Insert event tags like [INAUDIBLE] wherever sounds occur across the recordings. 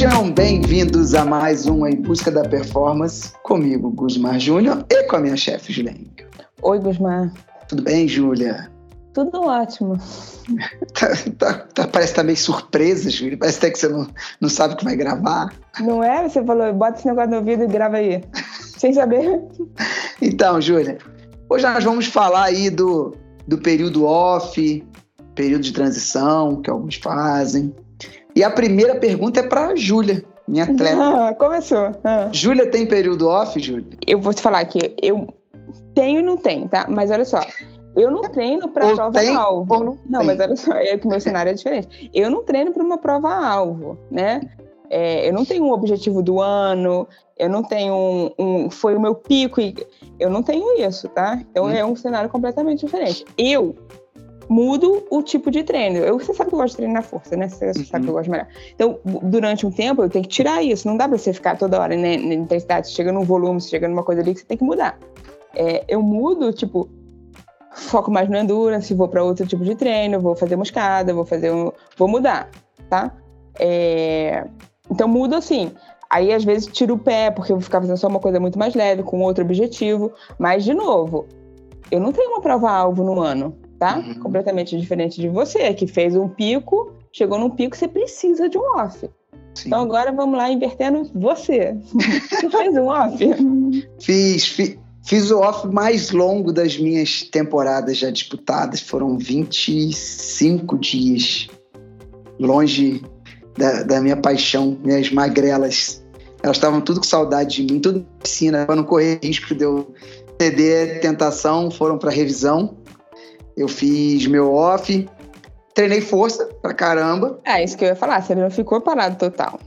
Sejam bem-vindos a mais um Em Busca da Performance, comigo, Gusmar Júnior, e com a minha chefe, Juliane. Oi, Gusmar. Tudo bem, Júlia? Tudo ótimo. [LAUGHS] Tá, tá, tá, parece que tá meio surpresa, Júlia. Parece até que você não, não sabe que vai gravar. Não é? Você falou, bota esse negócio no ouvido e grava aí. Sem saber. [LAUGHS] Então, Júlia, hoje nós vamos falar aí do, do período off, período de transição que alguns fazem. E a primeira pergunta é para Júlia, minha atleta. Ah, começou. Ah. Júlia tem período off, Júlia? Eu vou te falar que eu tenho e não tenho, tá? Mas olha só, eu não treino para prova-alvo. Não, não mas olha só, é que o meu cenário é diferente. Eu não treino para uma prova-alvo, né? É, eu não tenho um objetivo do ano, eu não tenho um, um, Foi o meu pico, e eu não tenho isso, tá? Então hum. é um cenário completamente diferente. Eu mudo o tipo de treino. Eu, você sabe que eu gosto de treinar força, né? Você uhum. sabe que eu gosto de melhor. Então, durante um tempo, eu tenho que tirar isso. Não dá pra você ficar toda hora né, na intensidade. Você chega num volume, você chega numa coisa ali que você tem que mudar. É, eu mudo, tipo, foco mais no endurance, vou para outro tipo de treino, vou fazer muscada, vou fazer um. Vou mudar, tá? É, então, mudo assim. Aí, às vezes, tiro o pé, porque eu vou ficar fazendo só uma coisa muito mais leve, com outro objetivo. Mas, de novo, eu não tenho uma prova-alvo no ano tá? Uhum. Completamente diferente de você, que fez um pico, chegou num pico, você precisa de um off. Sim. Então agora vamos lá invertendo você. [LAUGHS] Você fez um off? Fiz, fiz, fiz, o off mais longo das minhas temporadas já disputadas. Foram 25 dias longe da, da minha paixão, minhas magrelas. Elas estavam tudo com saudade de mim, tudo na piscina, para não correr risco de eu ceder tentação, foram para revisão. Eu fiz meu off, treinei força pra caramba. É, isso que eu ia falar, você não ficou parado total.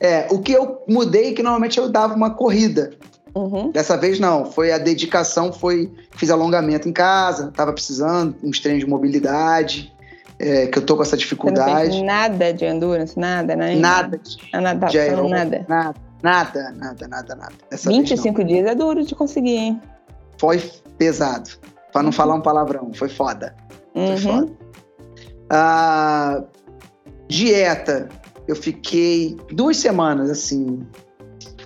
É, o que eu mudei é que normalmente eu dava uma corrida. Uhum. Dessa vez não, foi a dedicação, foi fiz alongamento em casa, tava precisando, uns treinos de mobilidade, é, que eu tô com essa dificuldade. Você não nada de endurance, nada, né? Nada. De, a de nada. Nada, nada, nada, nada, nada. Dessa 25 dias é duro de conseguir, hein? Foi pesado. Pra não uhum. falar um palavrão, foi foda. Uhum. Foi foda. Ah, dieta, eu fiquei duas semanas, assim,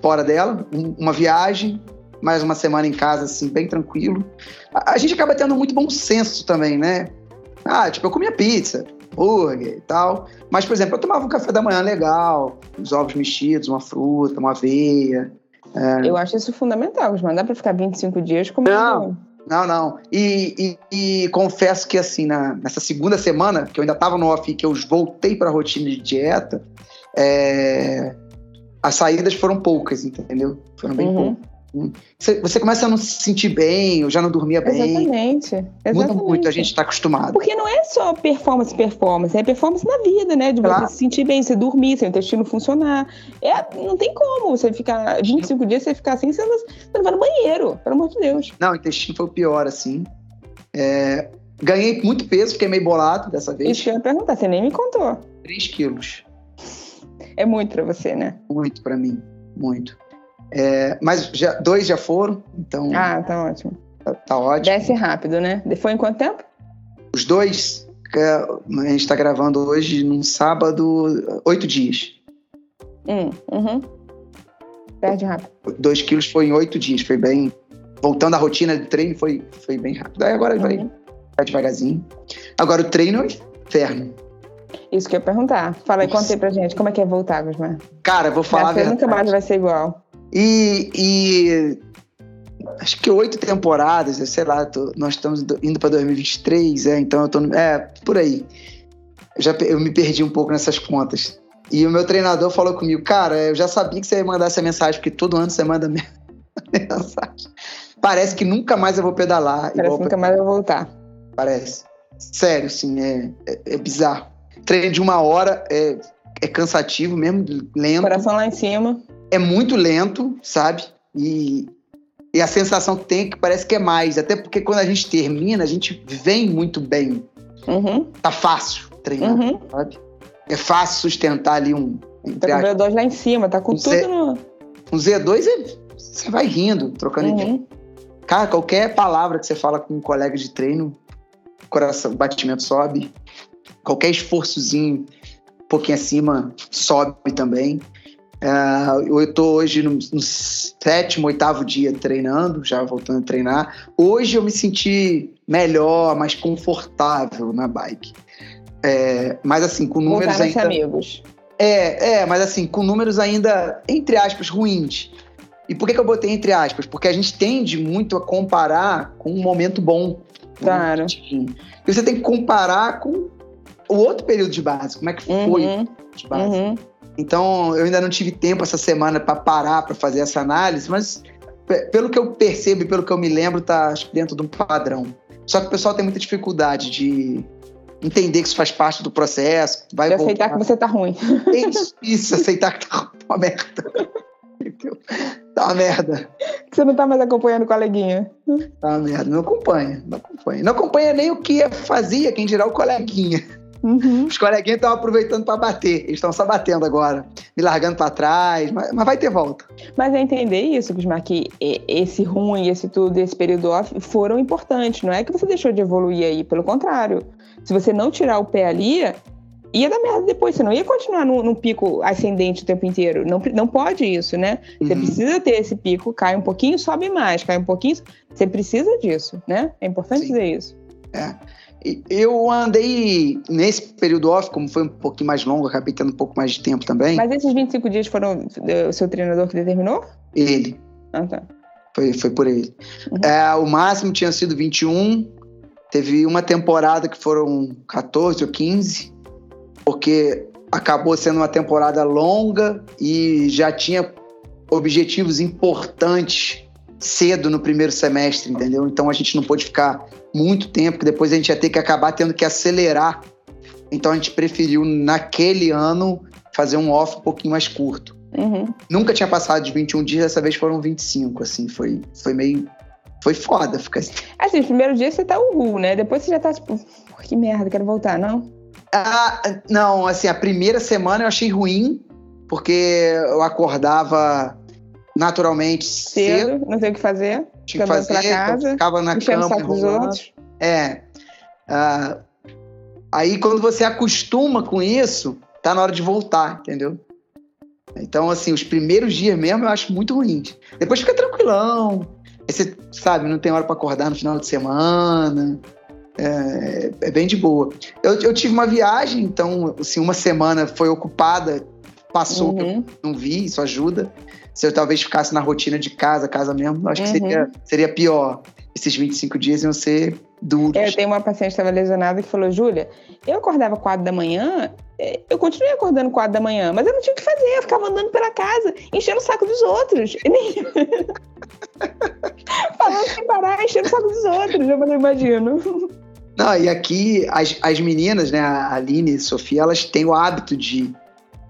fora dela. uma viagem, mais uma semana em casa, assim, bem tranquilo. A, a, gente acaba tendo muito bom senso também, né? Ah, tipo, eu comia pizza, hambúrguer e tal. Mas, por exemplo, eu tomava um café da manhã legal, os ovos mexidos, uma fruta, uma aveia. É... Eu acho isso fundamental, mas não dá pra ficar 25 dias comendo... Não, não, não. E, e, e, confesso que, assim, na, nessa segunda semana, que eu ainda estava no off, que eu voltei para a rotina de dieta, é, as saídas foram poucas, entendeu? Foram bem uhum. poucas. Você, começa a não se sentir bem, eu já não dormia bem. Exatamente. Exatamente. Muda muito, a gente está acostumado. Porque não é só performance, performance, é performance na vida, né? De claro. você se sentir bem, você dormir, seu intestino funcionar. É, não tem como você ficar 25 dias, você ficar assim, você não, você não vai no banheiro, pelo amor de Deus. Não, o intestino foi o pior, assim. É, ganhei muito peso, fiquei meio bolado dessa vez. Isso que eu ia perguntar, você nem me contou. 3 quilos. É muito para você, né? Muito para mim, muito. É, mas já, dois já foram, então. Ah, tá ótimo. Tá, tá ótimo. Desce rápido, né? Foi em quanto tempo? Os dois, a gente está gravando hoje num sábado, oito dias. Hum, uhum. Perde rápido. Dois quilos foi em oito dias, foi bem. Voltando à rotina de treino, foi, foi bem rápido. Aí agora uhum. vai, vai devagarzinho. Agora o treino é inferno. Isso que eu ia perguntar. Fala aí, conta aí pra gente, como é que é voltar, Gusmar? Cara, vou falar. Você nunca mais vai ser igual. E, e acho que oito temporadas, sei lá, tô, nós estamos indo para 2023, é, então eu tô. É, por aí. Eu, já, eu me perdi um pouco nessas contas. E o meu treinador falou comigo, cara, eu já sabia que você ia mandar essa mensagem, porque todo ano você manda [LAUGHS] mensagem. Parece que nunca mais eu vou pedalar. Parece que nunca mais eu vou voltar. Parece. Sério, sim, é, é, é bizarro. Treino de uma hora é, é cansativo mesmo, lento. Coração lá em cima é muito lento, sabe? E, e a sensação que tem é que parece que é mais. Até porque quando a gente termina, a gente vem muito bem. Uhum. Tá fácil treinar, uhum. sabe? É fácil sustentar ali um. Tá com o V2 lá em cima, tá com um tudo Z, no. Um Z2 é, você vai rindo, trocando uhum. ideia. Cara, qualquer palavra que você fala com um colega de treino, o coração, o batimento sobe. Qualquer esforçozinho um pouquinho acima sobe também. Uh, eu estou hoje no, no, sétimo, oitavo dia treinando, já voltando a treinar. Hoje eu me senti melhor, mais confortável na bike. É, mas assim, com números ainda. amigos. É, é, mas assim, com números ainda, entre aspas, ruins. E por que, que eu botei entre aspas? Porque a gente tende muito a comparar com um momento bom. Claro. E você tem que comparar com o outro período de base, como é que foi uhum. de base. Uhum. Então, eu ainda não tive tempo essa semana para parar para fazer essa análise, mas pelo que eu percebo e pelo que eu me lembro, tá dentro de um padrão. Só que o pessoal tem muita dificuldade de entender que isso faz parte do processo. Vai de aceitar que você tá ruim. Isso, isso aceitar que tá uma merda. Tá uma merda. Você não tá mais acompanhando o coleguinha. Tá uma merda. Não acompanha, não acompanha. Não acompanha nem o que fazia, quem dirá o coleguinha. Uhum. Os coleguinhas estão aproveitando para bater. Eles estão só batendo agora, me largando para trás, mas, mas, vai ter volta. Mas é entender isso, Gusmar, que esse ruim, esse tudo, esse período off foram importantes. Não é que você deixou de evoluir aí, pelo contrário. Se você não tirar o pé ali, ia dar merda depois. Você não ia continuar num, pico ascendente o tempo inteiro. Não, não pode isso, né? Você uhum. precisa ter esse pico, cai um pouquinho, sobe mais, cai um pouquinho. Você precisa disso, né? É importante Sim. dizer isso. É. Eu andei nesse período off, como foi um pouquinho mais longo, acabei tendo um pouco mais de tempo também. Mas esses 25 dias foram o seu treinador que determinou? Ele. Ah, tá. Foi, foi por ele. Uhum. É, o máximo tinha sido 21. Teve uma temporada que foram 14 ou 15, porque acabou sendo uma temporada longa e já tinha objetivos importantes cedo no primeiro semestre, entendeu? Então a gente não pôde ficar muito tempo, que depois a gente ia ter que acabar tendo que acelerar. Então a gente preferiu, naquele ano, fazer um off um pouquinho mais curto. Uhum. Nunca tinha passado de 21 dias, dessa vez foram 25, assim, foi, foi meio. Foi foda ficar assim. Assim, os primeiros dias você tá uhul, né? Depois você já tá tipo, que merda, quero voltar, não? Ah, não, assim, a primeira semana eu achei ruim, porque eu acordava naturalmente cedo, cedo não sei o que fazer. Tinha que fazer, casa, ficava na cama. saco dos outros. É. Uh, aí quando você acostuma com isso, tá na hora de voltar, entendeu? Então, assim, os primeiros dias mesmo eu acho muito ruins. Depois fica tranquilão. Aí você, sabe, não tem hora para acordar no final de semana. É, é bem de boa. Eu, eu, tive uma viagem, então, assim, uma semana foi ocupada, passou, uhum. não vi, isso ajuda se eu talvez ficasse na rotina de casa, casa mesmo, acho uhum. que seria, seria pior. Esses 25 dias iam ser duros. Eu tenho uma paciente que estava lesionada que falou, Júlia, eu acordava 4 da manhã, é, eu continuei acordando 4 da manhã, mas eu não tinha o que fazer, eu ficava andando pela casa, enchendo o saco dos outros. [LAUGHS] Falando sem parar, enchendo o saco dos outros, eu não imagino. Não, e aqui as, as meninas, né, a Aline e a Sofia, elas têm o hábito de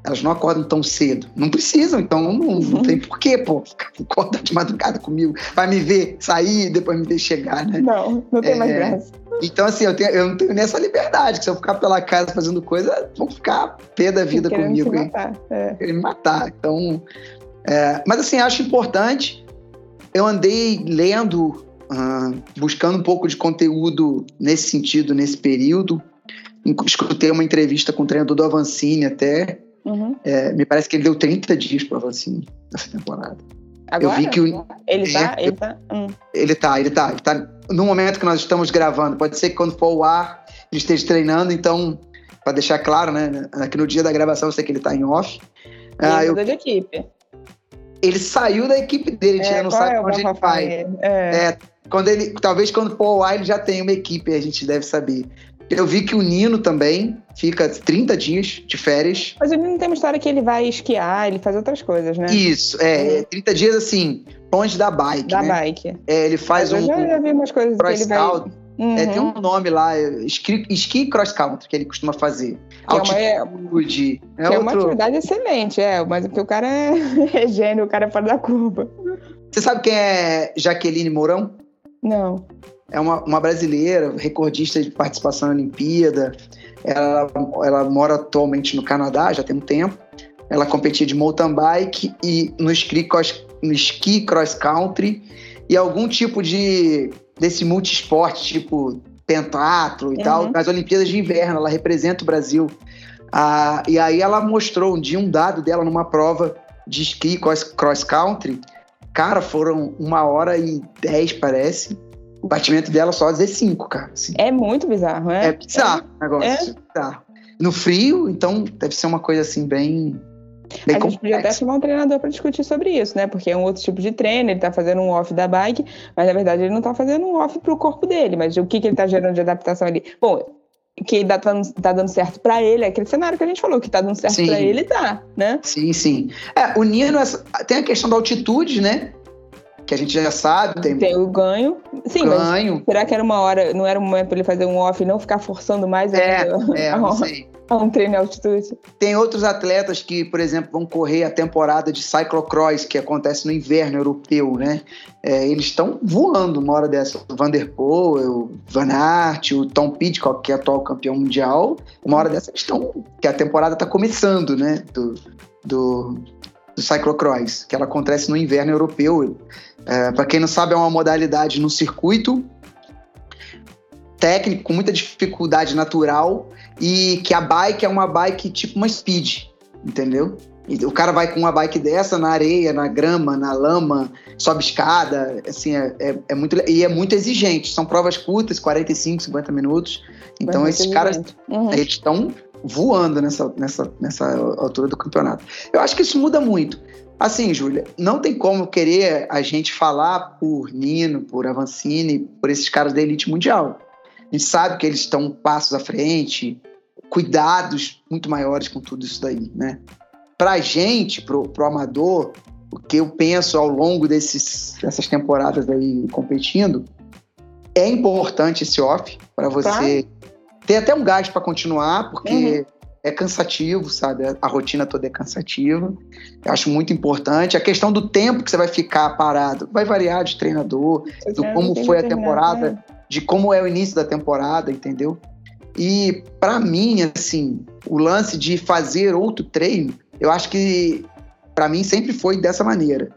elas não acordam tão cedo. Não precisam, então não, não uhum. tem porquê, pô. Acorda de madrugada comigo. Vai me ver sair e depois me ver chegar, né? Não, não tem é, mais graça. Então, assim, eu, tenho, eu não tenho nessa liberdade, que se eu ficar pela casa fazendo coisa, vão ficar pé da vida comigo. Me matar. É. Me matar. Então. É, mas assim, acho importante. Eu andei lendo, uh, buscando um pouco de conteúdo nesse sentido, nesse período. Escutei uma entrevista com o treinador do Avancini até, Uhum. É, me parece que ele deu 30 dias para vacina nessa temporada. Agora? Eu vi que o, ele tá, ele tá. Hum. Ele tá, ele tá, ele tá. No momento que nós estamos gravando, pode ser que quando for o ar ele esteja treinando, então, para deixar claro, né? Aqui no dia da gravação eu sei que ele tá em off. Ele ah, eu, de equipe. Ele saiu da equipe dele, a gente é, não sabe é onde ele vai. É. é. quando ele, talvez quando for o ar ele já tenha uma equipe, a gente deve saber. Eu vi que o Nino também fica 30 dias de férias. Mas o Nino tem uma história que ele vai esquiar, ele faz outras coisas, né? Isso, é, uhum. 30 dias assim, longe da bike. Da né? bike. É, ele faz Mas um. Eu já, vi umas coisas cross que ele vai. Uhum. É, tem um nome lá, esqui, esqui cross country, que ele costuma fazer. É Altitude. É, uma, é, é uma atividade excelente, é, mas porque o cara é, [LAUGHS] é gênio, o cara é fora da curva. Você sabe quem é Jaqueline Mourão? Não é uma, uma brasileira, recordista de participação na Olimpíada. Ela, ela mora atualmente no Canadá, já tem um tempo. Ela competia de mountain bike e no ski cross, no ski cross country e algum tipo de desse multisport, tipo pentatlo e uhum. tal, nas Olimpíadas de Inverno. Ela representa o Brasil. Ah, e aí ela mostrou um dia um dado dela numa prova de esqui cross country, cara, foram uma hora e dez, parece. O batimento dela só dizer cinco, cara. Assim. É muito bizarro, é? É bizarro o negócio. É. Bizarro. No frio, então deve ser uma coisa assim bem Bem a gente podia até chamar um treinador para discutir sobre isso, né? Porque é um outro tipo de treino, ele está fazendo um off da bike, mas na verdade ele não está fazendo um off para o corpo dele, mas o que, que ele está gerando de adaptação ali? Bom, que tá, tá dando certo para ele, é aquele cenário que a gente falou, que tá dando certo para ele, tá, né? Sim, sim. É, o Nino, tem a questão da altitude, né? Que a gente já sabe. Tem, tem o ganho. Sim, ganho. será que era uma hora, não era um momento para ele fazer um off e não ficar forçando mais? É, é, [LAUGHS] não sei. [LAUGHS] É um treino em altitude. Tem outros atletas que, por exemplo, vão correr a temporada de cyclocross, que acontece no inverno europeu, né? É, eles estão voando uma hora dessa. O Van Der Poel, o Van Aert, o Tom Pidcock, que é atual campeão mundial, uma hora dessa eles estão... que a temporada está começando, né? Do, do, do cyclocross, que ela acontece no inverno europeu. É, Para quem não sabe, é uma modalidade no circuito técnico, com muita dificuldade natural, e que a bike é uma bike tipo uma speed, entendeu? E o cara vai com uma bike dessa na areia, na grama, na lama, sobe escada, assim, é, é, é muito e é muito exigente. São provas curtas, 45, 50 minutos. Então esses caras uhum. eles estão voando nessa, nessa, nessa altura do campeonato. Eu acho que isso muda muito. Assim, Júlia, não tem como querer a gente falar por Nino, por Avancini, por esses caras da elite mundial. A gente sabe que eles estão passos à frente, cuidados muito maiores com tudo isso daí, né? Pra gente, pro, pro amador, o que eu penso ao longo desses, dessas temporadas aí competindo, é importante esse off para você tá. Ter até um gasto para continuar, porque uhum. é cansativo, sabe? A rotina toda é cansativa. Eu acho muito importante. A questão do tempo que você vai ficar parado vai variar de treinador, do como foi a temporada. Né? de como é o início da temporada, entendeu? E para mim, assim, o lance de fazer outro treino, eu acho que para mim sempre foi dessa maneira,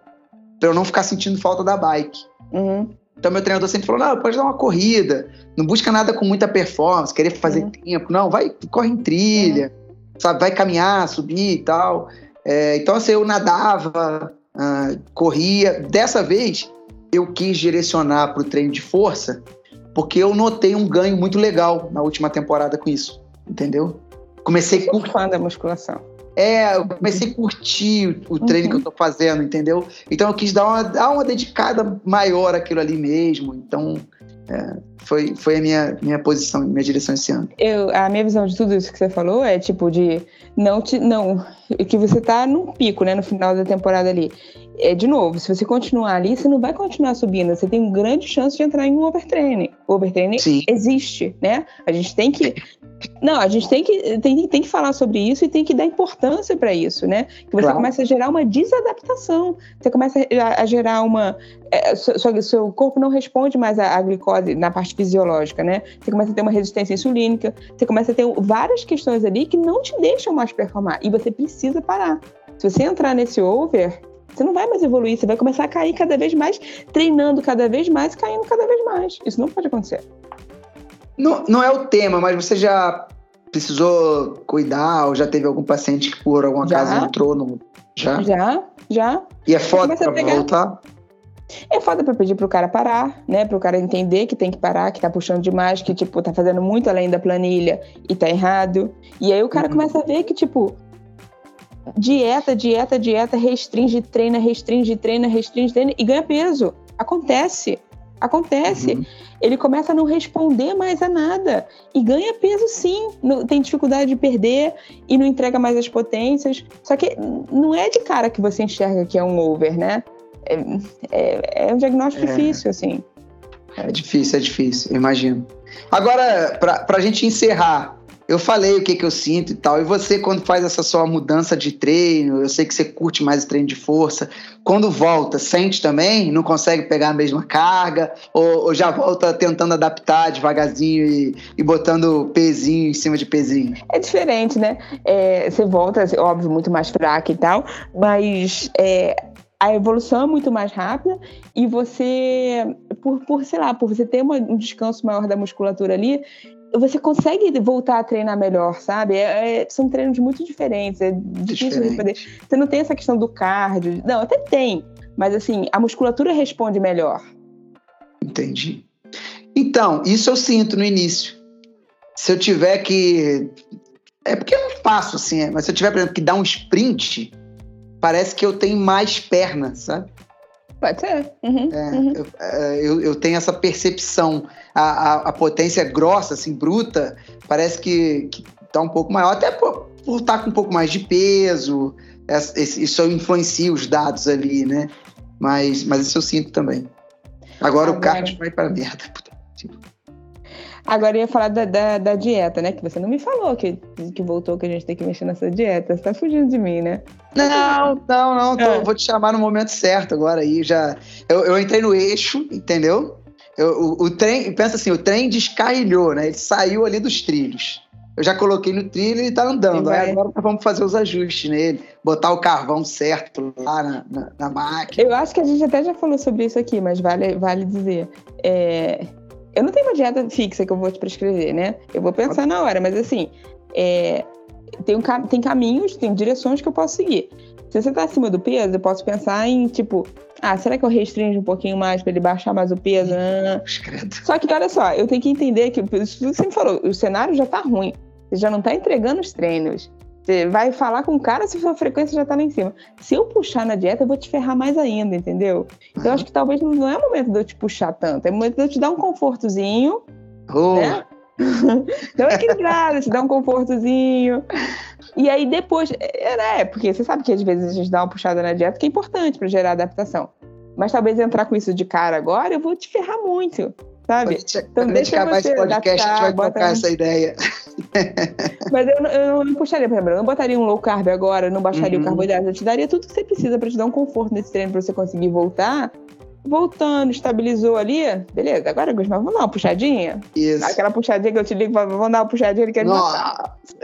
para eu não ficar sentindo falta da bike. Uhum. Então meu treinador sempre falou: não, pode dar uma corrida, não busca nada com muita performance, querer fazer uhum. tempo, não, vai, corre em trilha, uhum. sabe, vai caminhar, subir e tal. É, então assim, eu nadava, uh, corria. Dessa vez eu quis direcionar para o treino de força porque eu notei um ganho muito legal na última temporada com isso, entendeu? Comecei a curtir. fã da musculação. É, eu comecei a curtir o treino uhum. que eu tô fazendo, entendeu? Então eu quis dar uma, dar uma dedicada maior àquilo ali mesmo. Então, é, foi, foi a minha, minha posição, minha direção esse ano. Eu, a minha visão de tudo isso que você falou é tipo de não te, não que você tá num pico, né, no final da temporada ali é, de novo, se você continuar ali, você não vai continuar subindo. Você tem grande chance de entrar em um overtraining. O overtraining Sim. existe, né? A gente tem que. Não, a gente tem que, tem, tem que falar sobre isso e tem que dar importância para isso, né? Que você claro. começa a gerar uma desadaptação. Você começa a, a gerar uma. É, seu, seu corpo não responde mais à, à glicose na parte fisiológica, né? Você começa a ter uma resistência insulínica. Você começa a ter várias questões ali que não te deixam mais performar. E você precisa parar. Se você entrar nesse over, você não vai mais evoluir, você vai começar a cair cada vez mais, treinando cada vez mais, caindo cada vez mais. Isso não pode acontecer. Não, não é o tema, mas você já precisou cuidar ou já teve algum paciente que por alguma já? casa entrou no. Já? Já, já. E é foda pra pegar... voltar? É foda pra pedir pro cara parar, né? Pro cara entender que tem que parar, que tá puxando demais, que, tipo, tá fazendo muito além da planilha e tá errado. E aí o cara uhum. começa a ver que, tipo, dieta, dieta, dieta, restringe, treina, restringe, treina, restringe, treina e ganha peso. Acontece. Acontece. Uhum. Ele começa a não responder mais a nada. E ganha peso sim. tem dificuldade de perder e não entrega mais as potências. Só que não é de cara que você enxerga que é um over, né? É, é, é um diagnóstico é. difícil, assim. É difícil, é difícil, imagino. Agora, para a gente encerrar, eu falei o que, que eu sinto e tal. E você, quando faz essa sua mudança de treino, eu sei que você curte mais o treino de força. Quando volta, sente também? Não consegue pegar a mesma carga? Ou, ou já volta tentando adaptar devagarzinho e, e, botando pezinho em cima de pezinho? É diferente, né? É, você volta, óbvio, muito mais fraca e tal, mas é, a evolução é muito mais rápida e você, por, por sei lá, por você ter uma, um descanso maior da musculatura ali, você consegue voltar a treinar melhor, sabe? É, é, são treinos muito diferentes, é difícil de poder. Você não tem essa questão do cardio. Não, até tem, mas assim, a musculatura responde melhor. Entendi. Então, isso eu sinto no início. Se eu tiver que. É porque eu não faço assim, mas se eu tiver, por exemplo, que dar um sprint, parece que eu tenho mais perna, sabe? Pode ser. Uhum, é, uhum. Eu, é, eu, eu, tenho essa percepção. A, a, a, potência grossa, assim, bruta, parece que, que tá um pouco maior, até por, por estar tá com um pouco mais de peso. Isso influencia os dados ali, né? Mas, mas isso eu sinto também. Agora, Agora... o cardio vai para merda. Tipo. Agora eu ia falar da, da, da, dieta, né? Que você não me falou que, que voltou, que a gente tem que mexer nessa dieta. Você tá fugindo de mim, né? Não, não, não. Tô, é. Vou te chamar no momento certo agora aí. Já, eu, eu entrei no eixo, entendeu? Eu, o, o trem, pensa assim, o trem descarrilhou, né? Ele saiu ali dos trilhos. Eu já coloquei no trilho e ele tá andando. Aí agora vamos fazer os ajustes nele, botar o carvão certo lá na, na, na, máquina. Eu acho que a gente até já falou sobre isso aqui, mas vale, vale dizer. É, eu não tenho uma dieta fixa que eu vou te prescrever, né? Eu vou pensar na hora, mas assim, é, tem, tem caminhos, tem direções que eu posso seguir. Se você tá acima do peso, eu posso pensar em, tipo, ah, será que eu restringo um pouquinho mais para ele baixar mais o peso? Só que, olha só, eu tenho que entender que, você me falou, o cenário já tá ruim. Você já não tá entregando os treinos. Você vai falar com o cara se sua frequência já tá lá em cima. Se eu puxar na dieta, eu vou te ferrar mais ainda, entendeu? Então, acho que talvez não é o momento de eu te puxar tanto. É o momento de eu te dar um confortozinho. Oh. Né? [LAUGHS] Dá equilibrada, te dar um confortozinho. E aí depois, é, é, porque você sabe que às vezes a gente dá uma puxada na dieta que é importante para gerar adaptação. Mas talvez entrar com isso de cara agora, eu vou te ferrar muito sabe? Gente, então, deixa eu esse podcast, adaptar, a gente vai tocar essa ideia. Mas eu, eu não puxaria, por exemplo, eu não botaria um low carb agora, não baixaria uhum. o carboidrato, eu te daria tudo que você precisa para te dar um conforto nesse treino, para você conseguir voltar. Voltando, estabilizou ali, beleza, agora Gusmar, vamos dar uma puxadinha? Isso. Aquela puxadinha que eu te ligo, vamos dar uma puxadinha, ele quer me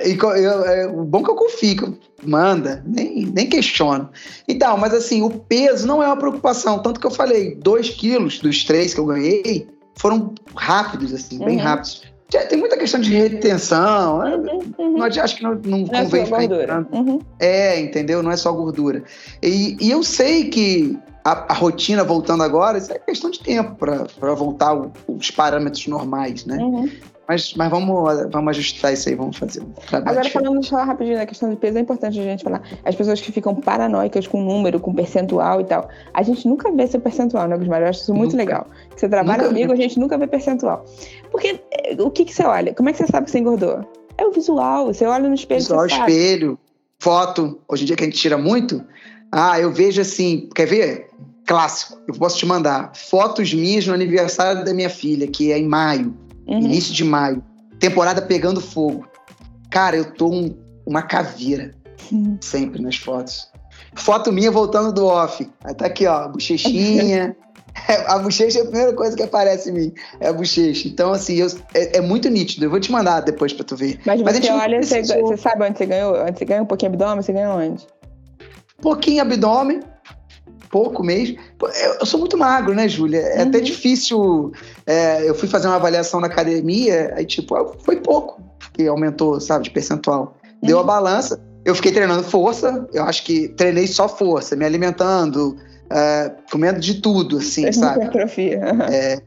E, eu, é, bom que eu confio, manda, nem, nem questiono. Então, mas assim, o peso não é uma preocupação, tanto que eu falei, 2 quilos dos três que eu ganhei, foram rápidos, assim, uhum. bem rápidos. Tem muita questão de retenção. Né? Uhum, uhum. Não, acho que não, não, não convém é ficar uhum. É, entendeu? Não é só gordura. E, e eu sei que a, a, rotina voltando agora, isso é questão de tempo para voltar os parâmetros normais, né? Mas, mas vamos, vamos ajustar isso aí, vamos fazer um trabalho. Agora, falando falar rapidinho da questão de peso, é importante a gente falar. As pessoas que ficam paranoicas com número, com percentual e tal. A gente nunca vê seu percentual, né, Gusmar? Eu acho isso muito nunca. legal. Você trabalha nunca comigo, a gente nunca vê percentual. Porque eh, o que, que você olha? Como é que você sabe que você engordou? É o visual. Você olha no espelho. Visual, espelho, foto. Hoje em dia que a gente tira muito. Ah, eu vejo assim. Quer ver? Clássico. Eu posso te mandar fotos minhas no aniversário da minha filha, que é em maio uhum. início de maio, temporada pegando fogo. Cara, eu tô um, uma caveira, uhum. sempre nas fotos. Foto minha voltando do off. Aí tá aqui, ó, bochechinha. [LAUGHS] a bochecha é a primeira coisa que aparece em mim, é a bochecha. Então, assim, eu, é, é, muito nítido. Eu vou te mandar depois pra tu ver. Mas, Mas você olha, você, você, sabe onde você ganhou? Onde você ganhou um pouquinho abdômen, você ganhou onde? Pouquinho abdômen, pouco mesmo. Eu sou muito magro, né, Júlia? É uhum. até difícil. É, eu fui fazer uma avaliação na academia, aí, tipo, foi pouco que aumentou, sabe, de percentual. Uhum. Deu a balança. Eu fiquei treinando força, eu acho que treinei só força, me alimentando, é, comendo de tudo, assim, sabe? Hipertrofia. É,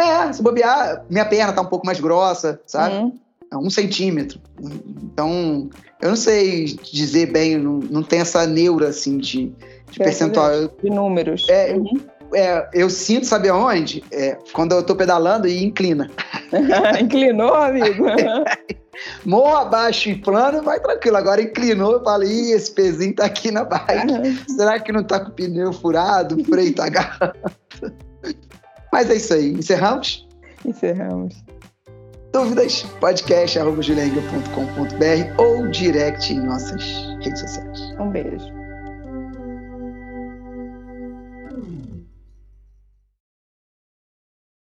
é, se bobear, minha perna tá um pouco mais grossa, sabe? Uhum. É um centímetro. Então, eu não sei dizer bem, não, não tem essa neura, assim, de de percentual. De números. É, uhum. é, eu sinto, sabe aonde? É, quando eu tô pedalando e inclina. [LAUGHS] Inclinou, amigo? [LAUGHS] Morro abaixo e plano, vai tranquilo. Agora inclinou, eu falo, ih, esse pezinho tá aqui na bike. Uhum. Será que não tá com o pneu furado, o freio tá agarrado? [LAUGHS] Mas é isso aí. Encerramos? Encerramos. Dúvidas? podcast.com.br ou direct em nossas redes sociais. Um beijo.